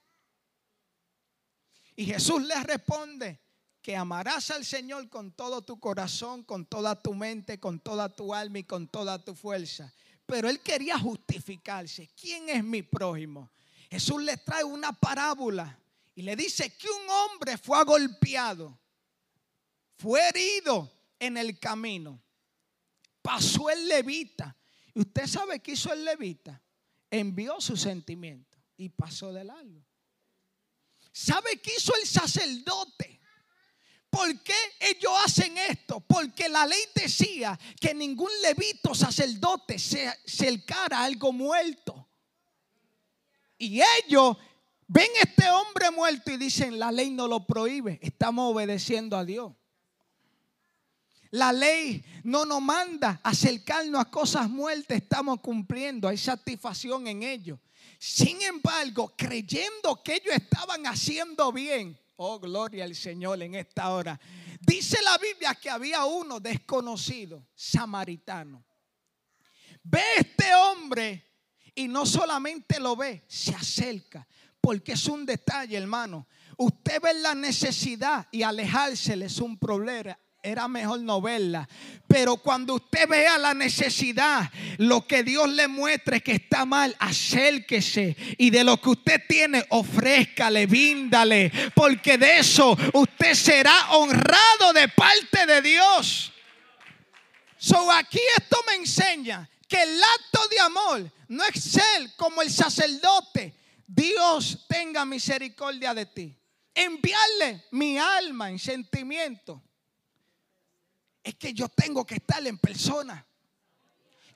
Y Jesús le responde que amarás al Señor con todo tu corazón, con toda tu mente, con toda tu alma y con toda tu fuerza. Pero él quería justificarse. ¿Quién es mi prójimo? Jesús le trae una parábola y le dice que un hombre fue golpeado, fue herido en el camino. Pasó el levita ¿Y usted sabe qué hizo el levita? Envió su sentimiento y pasó de largo. ¿Sabe qué hizo el sacerdote? ¿Por qué ellos hacen esto? Porque la ley decía que ningún levito sacerdote se acercara a algo muerto. Y ellos ven este hombre muerto y dicen, la ley no lo prohíbe, estamos obedeciendo a Dios. La ley no nos manda acercarnos a cosas muertas, estamos cumpliendo, hay satisfacción en ello. Sin embargo, creyendo que ellos estaban haciendo bien, oh gloria al Señor en esta hora, dice la Biblia que había uno desconocido, samaritano. Ve este hombre y no solamente lo ve, se acerca porque es un detalle, hermano. Usted ve la necesidad y alejársele es un problema era mejor no verla. Pero cuando usted vea la necesidad, lo que Dios le muestre que está mal, acérquese. Y de lo que usted tiene, ofrézcale, víndale. Porque de eso usted será honrado de parte de Dios. So aquí esto me enseña que el acto de amor no es ser como el sacerdote. Dios tenga misericordia de ti. Enviarle mi alma en sentimiento es que yo tengo que estar en persona.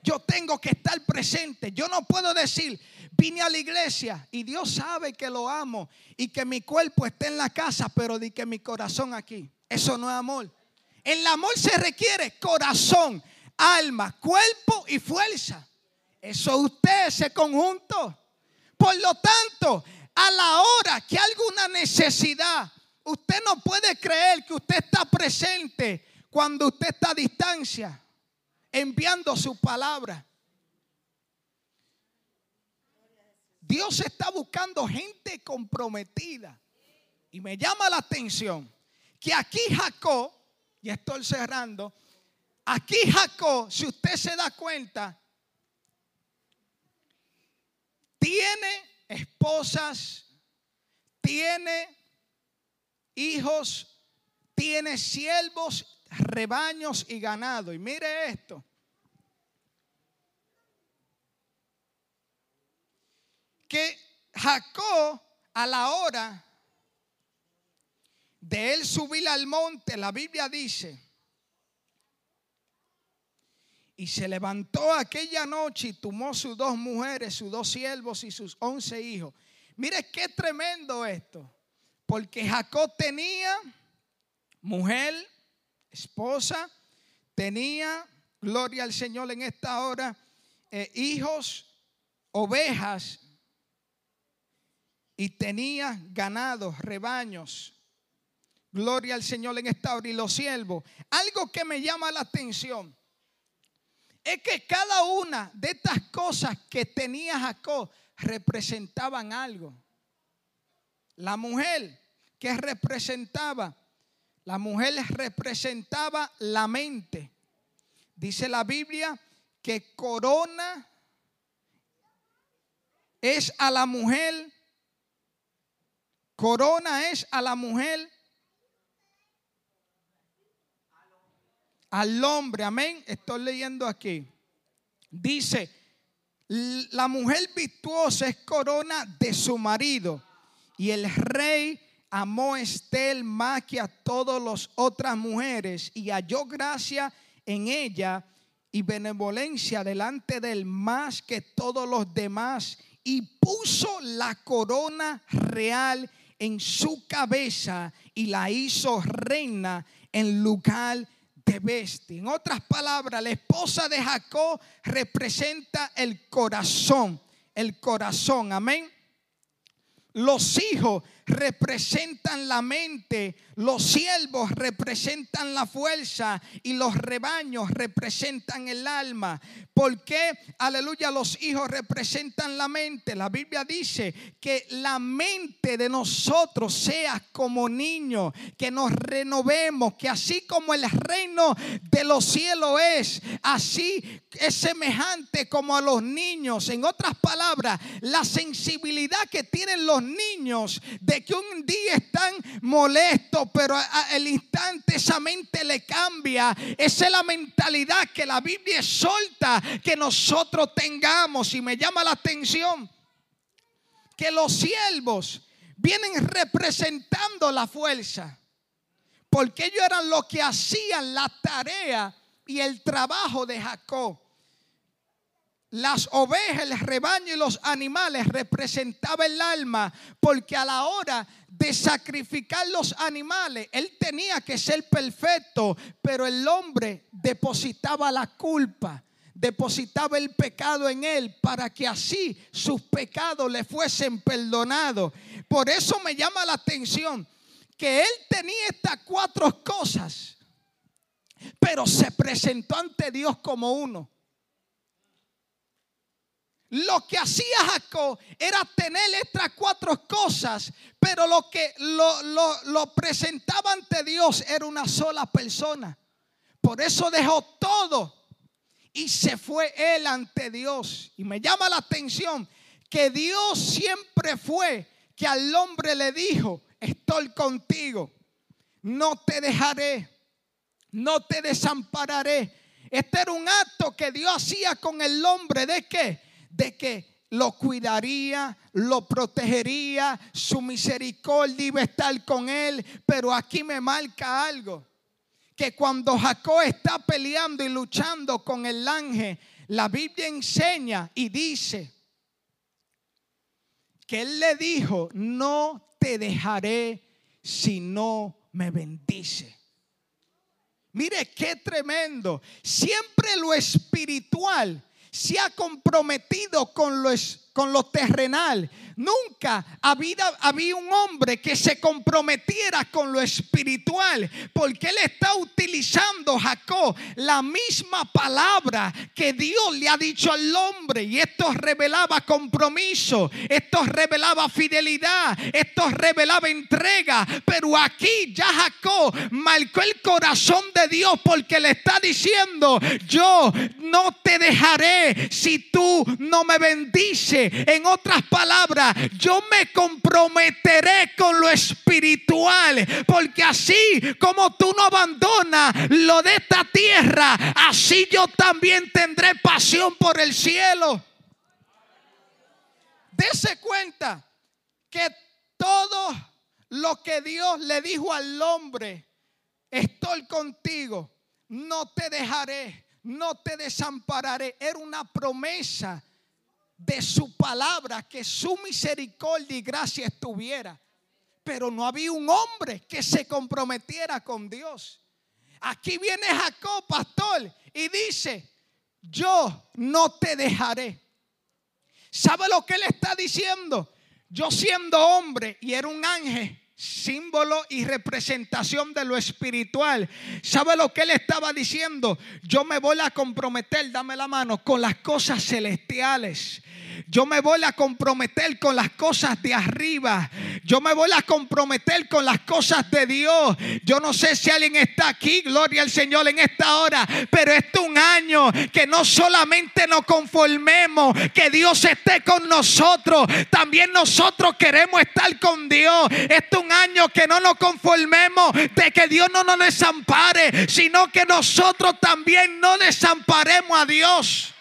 Yo tengo que estar presente. Yo no puedo decir, vine a la iglesia y Dios sabe que lo amo y que mi cuerpo está en la casa, pero di que mi corazón aquí. Eso no es amor. El amor se requiere corazón, alma, cuerpo y fuerza. Eso usted, ese conjunto. Por lo tanto, a la hora que alguna necesidad, usted no puede creer que usted está presente cuando usted está a distancia, enviando su palabra. Dios está buscando gente comprometida. Y me llama la atención que aquí Jacob, y estoy cerrando, aquí Jacob, si usted se da cuenta, tiene esposas, tiene hijos, tiene siervos rebaños y ganado. Y mire esto. Que Jacob a la hora de él subir al monte, la Biblia dice, y se levantó aquella noche y tomó sus dos mujeres, sus dos siervos y sus once hijos. Mire qué tremendo esto. Porque Jacob tenía mujer, esposa, tenía, gloria al Señor en esta hora, eh, hijos, ovejas y tenía ganados, rebaños. Gloria al Señor en esta hora y los siervos. Algo que me llama la atención es que cada una de estas cosas que tenía Jacob representaban algo. La mujer que representaba la mujer representaba la mente. Dice la Biblia que corona es a la mujer, corona es a la mujer, al hombre, amén. Estoy leyendo aquí. Dice, la mujer virtuosa es corona de su marido y el rey amó Estel más que a todas las otras mujeres y halló gracia en ella y benevolencia delante de él más que todos los demás y puso la corona real en su cabeza y la hizo reina en lugar de bestia. En otras palabras, la esposa de Jacob representa el corazón, el corazón, amén. Los hijos representan la mente, los siervos representan la fuerza y los rebaños representan el alma. ¿Por qué? Aleluya, los hijos representan la mente. La Biblia dice que la mente de nosotros sea como niños, que nos renovemos, que así como el reino de los cielos es, así es semejante como a los niños. En otras palabras, la sensibilidad que tienen los niños de que un día están molestos, pero al instante esa mente le cambia. Esa es la mentalidad que la Biblia solta que nosotros tengamos. Y me llama la atención que los siervos vienen representando la fuerza. Porque ellos eran los que hacían la tarea y el trabajo de Jacob. Las ovejas, el rebaño y los animales representaban el alma, porque a la hora de sacrificar los animales, él tenía que ser perfecto, pero el hombre depositaba la culpa, depositaba el pecado en él para que así sus pecados le fuesen perdonados. Por eso me llama la atención que él tenía estas cuatro cosas, pero se presentó ante Dios como uno. Lo que hacía Jacob era tener estas cuatro cosas, pero lo que lo, lo, presentaba ante Dios era una sola persona. Por eso dejó todo y se fue él ante Dios. Y me llama la atención que Dios siempre fue que al hombre le dijo, estoy contigo, no te dejaré, no te desampararé. Este era un acto que Dios hacía con el hombre de qué? De que lo cuidaría, lo protegería, su misericordia iba a estar con él. Pero aquí me marca algo, que cuando Jacob está peleando y luchando con el ángel, la Biblia enseña y dice que él le dijo, no te dejaré si no me bendice. Mire qué tremendo. Siempre lo espiritual se ha comprometido con lo, con lo terrenal. Nunca había, había un hombre que se comprometiera con lo espiritual, porque él está utilizando, Jacob, la misma palabra que Dios le ha dicho al hombre. Y esto revelaba compromiso, esto revelaba fidelidad, esto revelaba entrega. Pero aquí ya Jacob marcó el corazón de Dios porque le está diciendo, yo no te dejaré si tú no me bendices. En otras palabras, yo me comprometeré con lo espiritual, porque así como tú no abandonas lo de esta tierra, así yo también tendré pasión por el cielo. Dese cuenta que todo lo que Dios le dijo al hombre, estoy contigo, no te dejaré, no te desampararé, era una promesa de su palabra que su misericordia y gracia estuviera. Pero no había un hombre que se comprometiera con Dios. Aquí viene Jacob, pastor, y dice, yo no te dejaré. ¿Sabe lo que él está diciendo? Yo siendo hombre y era un ángel, símbolo y representación de lo espiritual. ¿Sabe lo que él estaba diciendo? Yo me voy a comprometer, dame la mano, con las cosas celestiales. Yo me voy a comprometer con las cosas de arriba. Yo me voy a comprometer con las cosas de Dios. Yo no sé si alguien está aquí, gloria al Señor, en esta hora. Pero este es un año que no solamente nos conformemos, que Dios esté con nosotros. También nosotros queremos estar con Dios. Este es un año que no nos conformemos de que Dios no nos desampare, sino que nosotros también no desamparemos a Dios.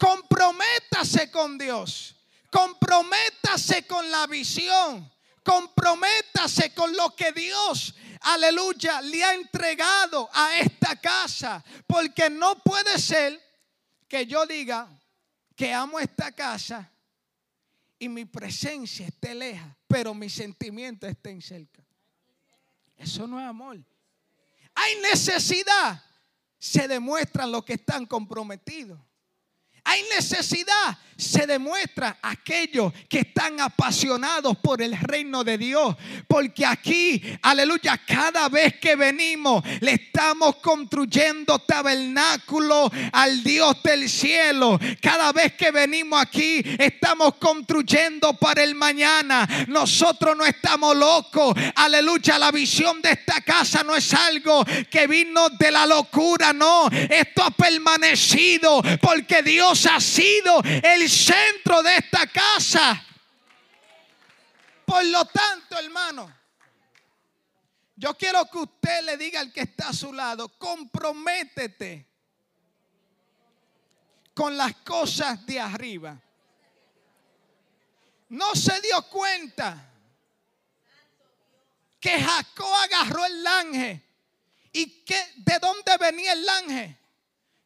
Comprométase con Dios. Comprométase con la visión. Comprométase con lo que Dios, aleluya, le ha entregado a esta casa. Porque no puede ser que yo diga que amo esta casa y mi presencia esté leja, pero mis sentimientos estén cerca. Eso no es amor. Hay necesidad. Se demuestran los que están comprometidos. Hay necesidad se demuestra aquellos que están apasionados por el reino de Dios. Porque aquí, aleluya, cada vez que venimos, le estamos construyendo tabernáculo al Dios del cielo. Cada vez que venimos aquí, estamos construyendo para el mañana. Nosotros no estamos locos. Aleluya, la visión de esta casa no es algo que vino de la locura, no. Esto ha permanecido porque Dios ha sido el centro de esta casa. Por lo tanto, hermano, yo quiero que usted le diga al que está a su lado, comprométete con las cosas de arriba. No se dio cuenta que Jacob agarró el ángel y que de dónde venía el ángel?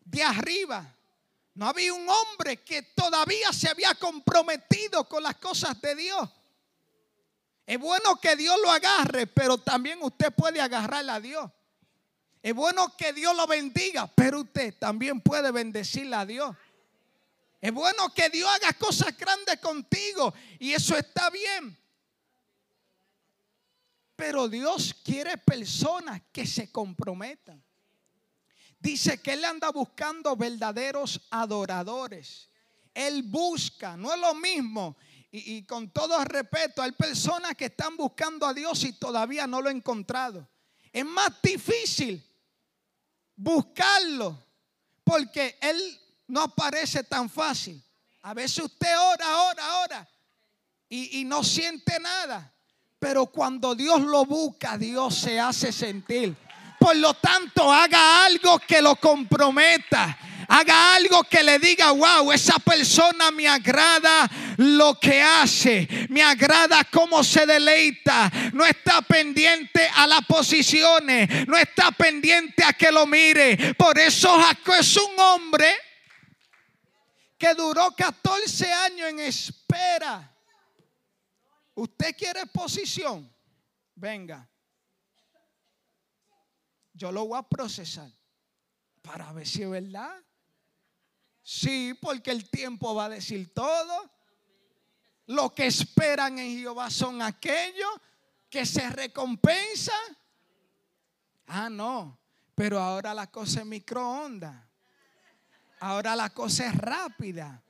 De arriba. No había un hombre que todavía se había comprometido con las cosas de Dios. Es bueno que Dios lo agarre, pero también usted puede agarrarle a Dios. Es bueno que Dios lo bendiga, pero usted también puede bendecirle a Dios. Es bueno que Dios haga cosas grandes contigo y eso está bien. Pero Dios quiere personas que se comprometan. Dice que él anda buscando verdaderos adoradores. Él busca, no es lo mismo. Y, con todo respeto, hay personas que están buscando a Dios y todavía no lo han encontrado. Es más difícil buscarlo porque Él no aparece tan fácil. A veces usted ora, ora, ora y no siente nada. Pero cuando Dios lo busca, Dios se hace sentir. Por lo tanto, haga algo que lo comprometa. Haga algo que le diga, wow, esa persona me agrada lo que hace, me agrada cómo se deleita, no está pendiente a las posiciones, no está pendiente a que lo mire. Por eso Jacob es un hombre que duró 14 años en espera. ¿Usted quiere posición? Venga. Yo lo voy a procesar para ver si es verdad. Sí, porque el tiempo va a decir todo. Lo que esperan en Jehová son aquellos que se recompensan. Ah, no. Pero ahora la cosa es microondas. Ahora la cosa es rápida.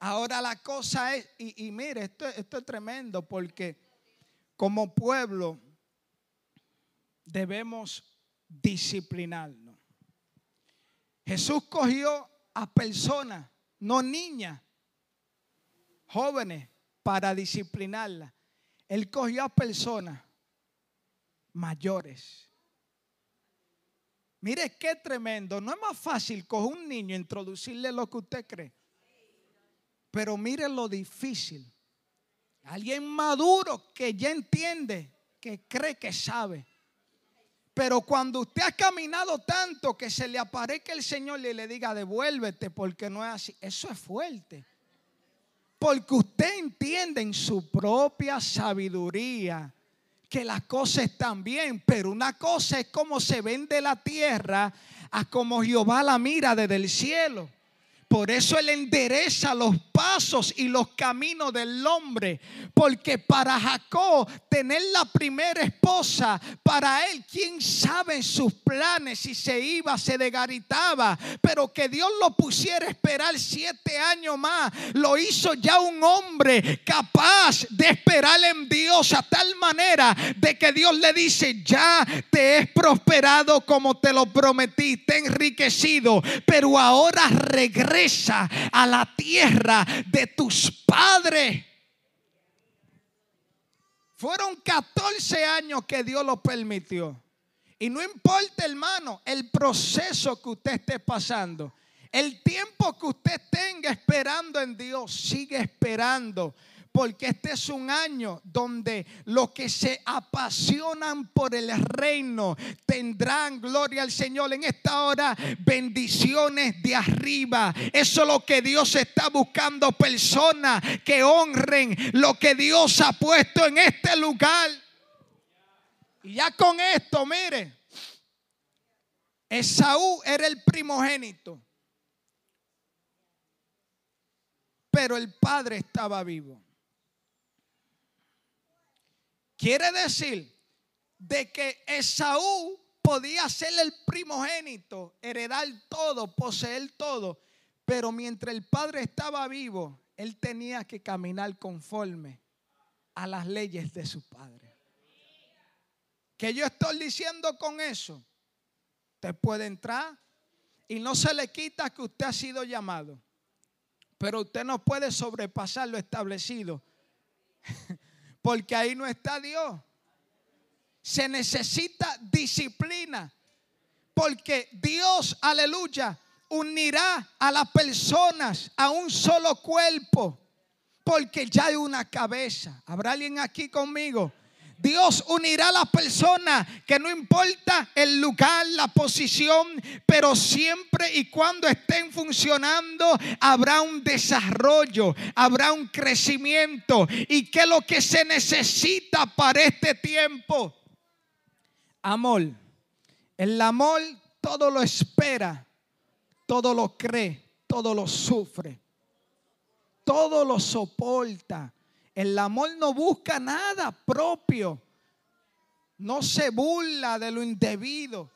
Ahora la cosa es, y, mire, esto, esto es tremendo porque como pueblo debemos disciplinarnos. Jesús cogió a personas, no niñas, jóvenes, para disciplinarlas. Él cogió a personas mayores. Mire qué tremendo. No es más fácil coger un niño e introducirle lo que usted cree. Pero mire lo difícil. Alguien maduro que ya entiende, que cree que sabe. Pero cuando usted ha caminado tanto que se le aparezca el Señor y le diga, devuélvete porque no es así, eso es fuerte. Porque usted entiende en su propia sabiduría que las cosas están bien, pero una cosa es como se vende la tierra a como Jehová la mira desde el cielo. Por eso Él endereza los pasos y los caminos del hombre. Porque para Jacob tener la primera esposa, para él, quién sabe sus planes, si se iba, se degaritaba. Pero que Dios lo pusiera a esperar siete años más, lo hizo ya un hombre capaz de esperar en Dios a tal manera de que Dios le dice, ya te he prosperado como te lo prometí, te he enriquecido, pero ahora regresa a la tierra de tus padres. Fueron 14 años que Dios lo permitió. Y no importa, hermano, el proceso que usted esté pasando. El tiempo que usted tenga esperando en Dios, sigue esperando porque este es un año donde los que se apasionan por el reino tendrán gloria al Señor en esta hora, bendiciones de arriba. Eso es lo que Dios está buscando, personas que honren lo que Dios ha puesto en este lugar. Y ya con esto, mire, Esaú era el primogénito, pero el padre estaba vivo. Quiere decir de que Esaú podía ser el primogénito, heredar todo, poseer todo, pero mientras el padre estaba vivo, él tenía que caminar conforme a las leyes de su padre. Que yo estoy diciendo con eso? Usted puede entrar y no se le quita que usted ha sido llamado, pero usted no puede sobrepasar lo establecido. Porque ahí no está Dios. Se necesita disciplina. Porque Dios, aleluya, unirá a las personas a un solo cuerpo. Porque ya hay una cabeza. ¿Habrá alguien aquí conmigo? Dios unirá a las personas que no importa el lugar, la posición, pero siempre y cuando estén funcionando habrá un desarrollo, habrá un crecimiento. ¿Y qué es lo que se necesita para este tiempo? Amor. El amor todo lo espera, todo lo cree, todo lo sufre, todo lo soporta el amor no busca nada propio. No se burla de lo indebido.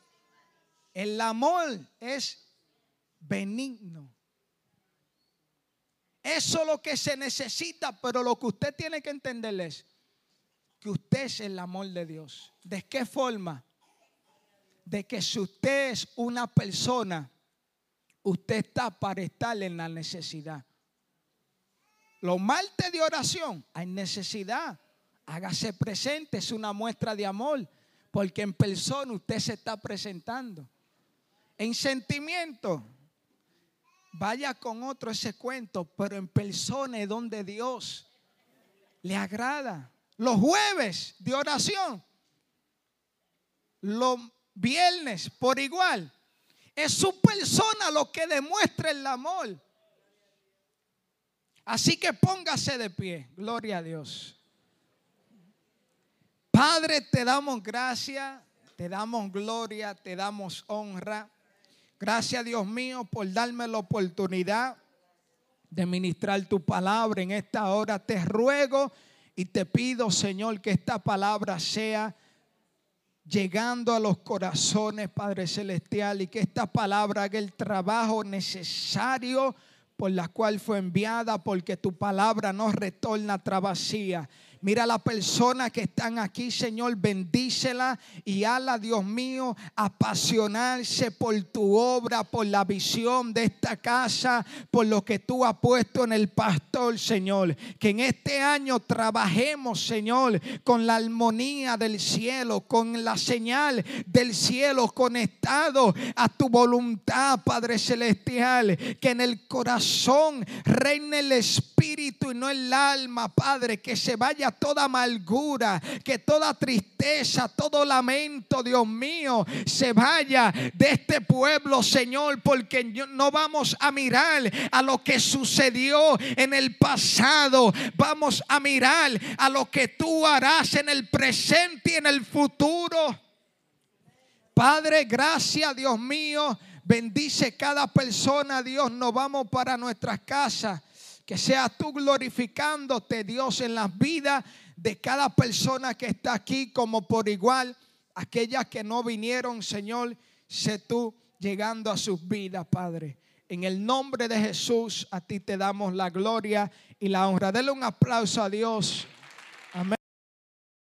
El amor es benigno. Eso es lo que se necesita, pero lo que usted tiene que entender es que usted es el amor de Dios. ¿De qué forma? De que si usted es una persona, usted está para estar en la necesidad. Los martes de oración hay necesidad. Hágase presente, es una muestra de amor, porque en persona usted se está presentando. En sentimiento, vaya con otro ese cuento, pero en persona es donde Dios le agrada. Los jueves de oración, los viernes por igual. Es su persona lo que demuestra el amor. Así que póngase de pie. Gloria a Dios. Padre, te damos gracia, te damos gloria, te damos honra. Gracias, Dios mío, por darme la oportunidad de ministrar tu palabra en esta hora. Te ruego y te pido, Señor, que esta palabra sea llegando a los corazones, Padre Celestial, y que esta palabra haga el trabajo necesario por la cual fue enviada, porque tu palabra no retorna vacía Mira a la persona que están aquí, Señor, bendícela y hala, Dios mío, apasionarse por tu obra, por la visión de esta casa, por lo que tú has puesto en el pastor, Señor. Que en este año trabajemos, Señor, con la armonía del cielo, con la señal del cielo conectado a tu voluntad, Padre Celestial. Que en el corazón reine el espíritu y no el alma, Padre. Que se vaya toda amargura, que toda tristeza, todo lamento, Dios mío, se vaya de este pueblo, Señor, porque no vamos a mirar a lo que sucedió en el pasado, vamos a mirar a lo que tú harás en el presente y en el futuro. Padre, gracias, Dios mío. Bendice cada persona, Dios. Nos vamos para nuestras casas. Que seas tú glorificándote, Dios, en las vidas de cada persona que está aquí, como por igual, aquellas que no vinieron, Señor, sé tú llegando a sus vidas, Padre. En el nombre de Jesús, a ti te damos la gloria y la honra. Dele un aplauso a Dios.